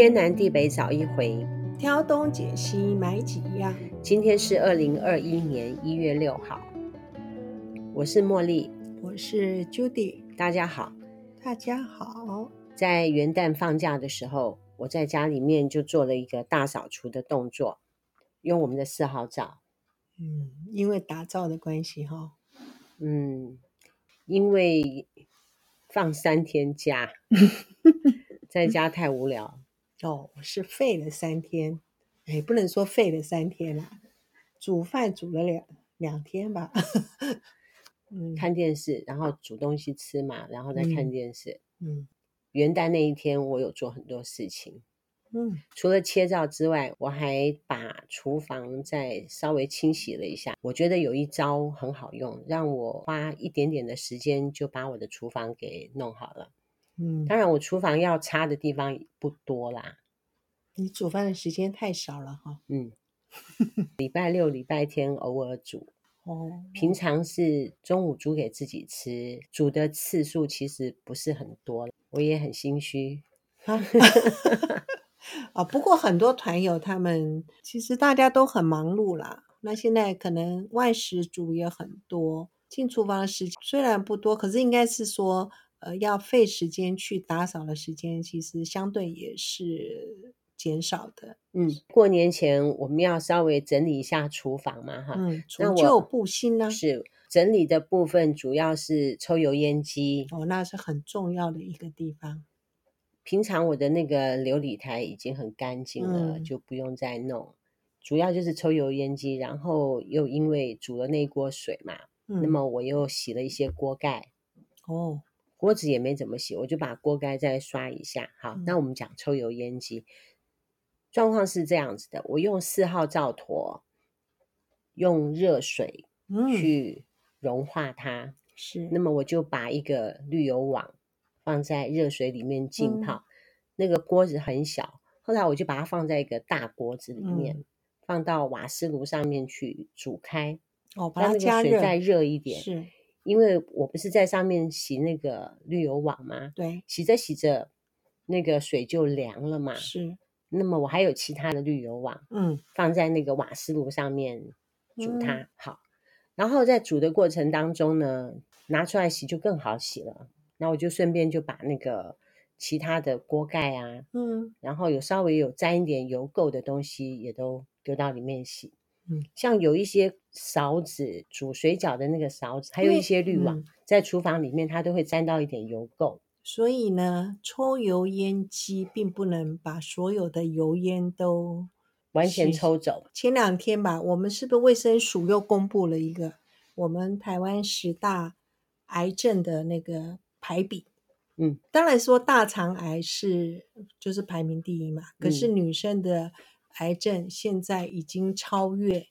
天南地北找一回，挑东拣西买几样。今天是二零二一年一月六号，我是茉莉，我是 Judy，大家好，大家好。在元旦放假的时候，我在家里面就做了一个大扫除的动作，用我们的四号皂。嗯，因为打造的关系哈。嗯，因为放三天假，在家太无聊。哦，是废了三天，哎，不能说废了三天啦，煮饭煮了两两天吧。嗯，看电视，然后煮东西吃嘛，然后再看电视。嗯，嗯，元旦那一天，我有做很多事情。嗯，除了切灶之外，我还把厨房再稍微清洗了一下。我觉得有一招很好用，让我花一点点的时间就把我的厨房给弄好了。嗯，当然我厨房要擦的地方不多啦。你煮饭的时间太少了哈。嗯，礼拜六、礼拜天偶尔煮。哦，平常是中午煮给自己吃，煮的次数其实不是很多。我也很心虚。啊，不过很多团友他们其实大家都很忙碌啦。那现在可能外食煮也很多，进厨房的时间虽然不多，可是应该是说。呃，要费时间去打扫的时间，其实相对也是减少的。嗯，过年前我们要稍微整理一下厨房嘛，哈。嗯，除旧布新呢？是整理的部分，主要是抽油烟机。哦，那是很重要的一个地方。平常我的那个琉璃台已经很干净了，嗯，就不用再弄。主要就是抽油烟机，然后又因为煮了那锅水嘛，嗯，那么我又洗了一些锅盖。哦。锅子也没怎么洗，我就把锅盖再刷一下。好，嗯、那我们讲抽油烟机状况是这样子的：我用四号皂坨，用热水去融化它。嗯、是，那么我就把一个滤油网放在热水里面浸泡。嗯、那个锅子很小，后来我就把它放在一个大锅子里面，嗯、放到瓦斯炉上面去煮开。哦，把它加热，让那个水再热一点。是。因为我不是在上面洗那个滤油网吗？对，洗着洗着，那个水就凉了嘛。是，那么我还有其他的滤油网，嗯，放在那个瓦斯炉上面煮它。嗯、好，然后在煮的过程当中呢，拿出来洗就更好洗了。那我就顺便就把那个其他的锅盖啊，嗯，然后有稍微有沾一点油垢的东西也都丢到里面洗。嗯，像有一些勺子煮水饺的那个勺子，还有一些滤网，嗯、在厨房里面它都会沾到一点油垢。所以呢，抽油烟机并不能把所有的油烟都完全抽走。前两天吧，我们是不是卫生署又公布了一个我们台湾十大癌症的那个排比？嗯，当然说大肠癌是就是排名第一嘛，可是女生的、嗯。癌症现在已经超越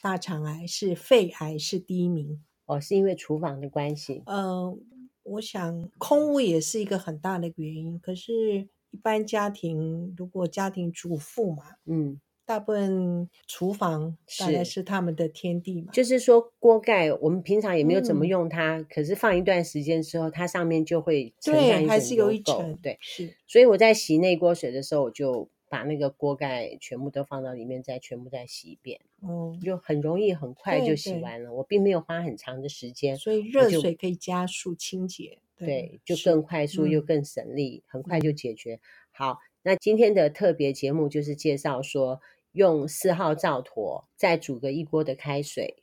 大肠癌，是肺癌是第一名哦，是因为厨房的关系。嗯、呃，我想空屋也是一个很大的原因。可是，一般家庭如果家庭主妇嘛，嗯，大部分厨房大概是他们的天地嘛。就是说锅盖，我们平常也没有怎么用它，嗯、可是放一段时间之后，它上面就会沉下一层油垢，还是有一层。对，是。所以我在洗那锅水的时候，我就。把那个锅盖全部都放到里面，再全部再洗一遍，嗯，就很容易，很快就洗完了。我并没有花很长的时间，所以热水可以加速清洁，对，就更快速又更省力，很快就解决。好，那今天的特别节目就是介绍说，用四号灶坨再煮个一锅的开水，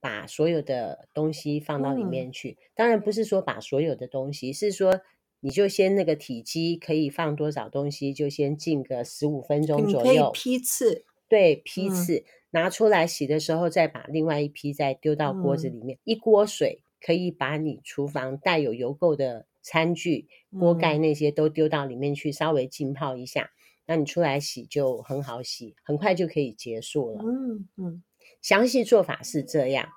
把所有的东西放到里面去。当然不是说把所有的东西，是说。你就先那个体积可以放多少东西，就先浸个十五分钟左右。你可以批次，对，批次、嗯、拿出来洗的时候，再把另外一批再丢到锅子里面。嗯、一锅水可以把你厨房带有油垢的餐具、锅盖那些都丢到里面去，稍微浸泡一下。那、嗯、你出来洗就很好洗，很快就可以结束了。嗯嗯，详细做法是这样。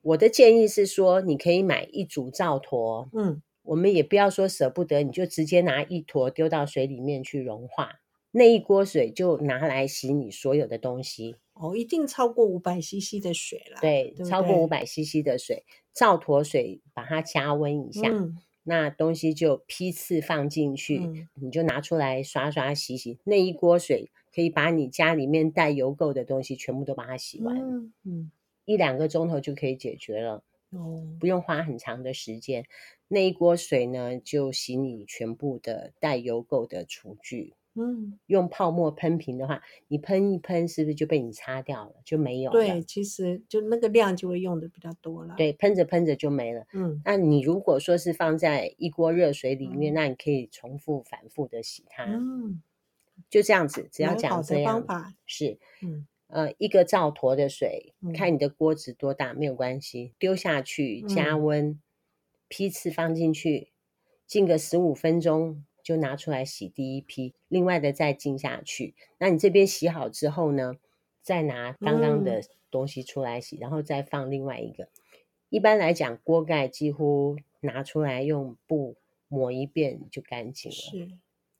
我的建议是说，你可以买一组皂坨。嗯。我们也不要说舍不得，你就直接拿一坨丢到水里面去融化，那一锅水就拿来洗你所有的东西。哦，一定超过五百 CC 的水了。对，对对，超过五百 CC 的水，照坨水把它加温一下，嗯、那东西就批次放进去，嗯你就拿出来刷刷洗洗。那一锅水可以把你家里面带油垢的东西全部都把它洗完，嗯嗯一两个钟头就可以解决了，哦，不用花很长的时间。那一锅水呢，就洗你全部的带油垢的厨具。嗯，用泡沫喷瓶的话，你喷一喷，是不是就被你擦掉了，就没有了？对，其实就那个量就会用的比较多了。，对，喷着喷着就没了。嗯那你如果说是放在一锅热水里面，嗯那你可以重复反复的洗它，嗯，就这样子，只要蛮好的讲这样方法。是，嗯呃，一个灶坨的水，嗯看你的锅子多大没有关系，丢下去加嗯温，批次放进去，浸个十五分钟就拿出来洗第一批，另外的再浸下去。那你这边洗好之后呢，再拿刚刚的东西出来洗，然后再放另外一个。一般来讲，锅盖几乎拿出来用布抹一遍就干净了。是，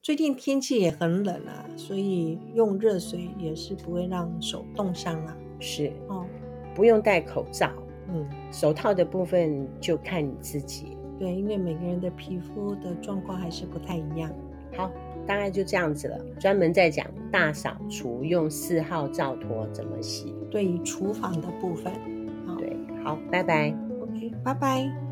最近天气也很冷啊，所以用热水也是不会让手冻伤啊。是，哦，不用戴口罩，嗯，手套的部分就看你自己。对，因为每个人的皮肤的状况还是不太一样。好，大概就这样子了。专门在讲大扫除用四号皂托怎么洗。对于厨房的部分，好对，好，拜拜。，OK，拜拜。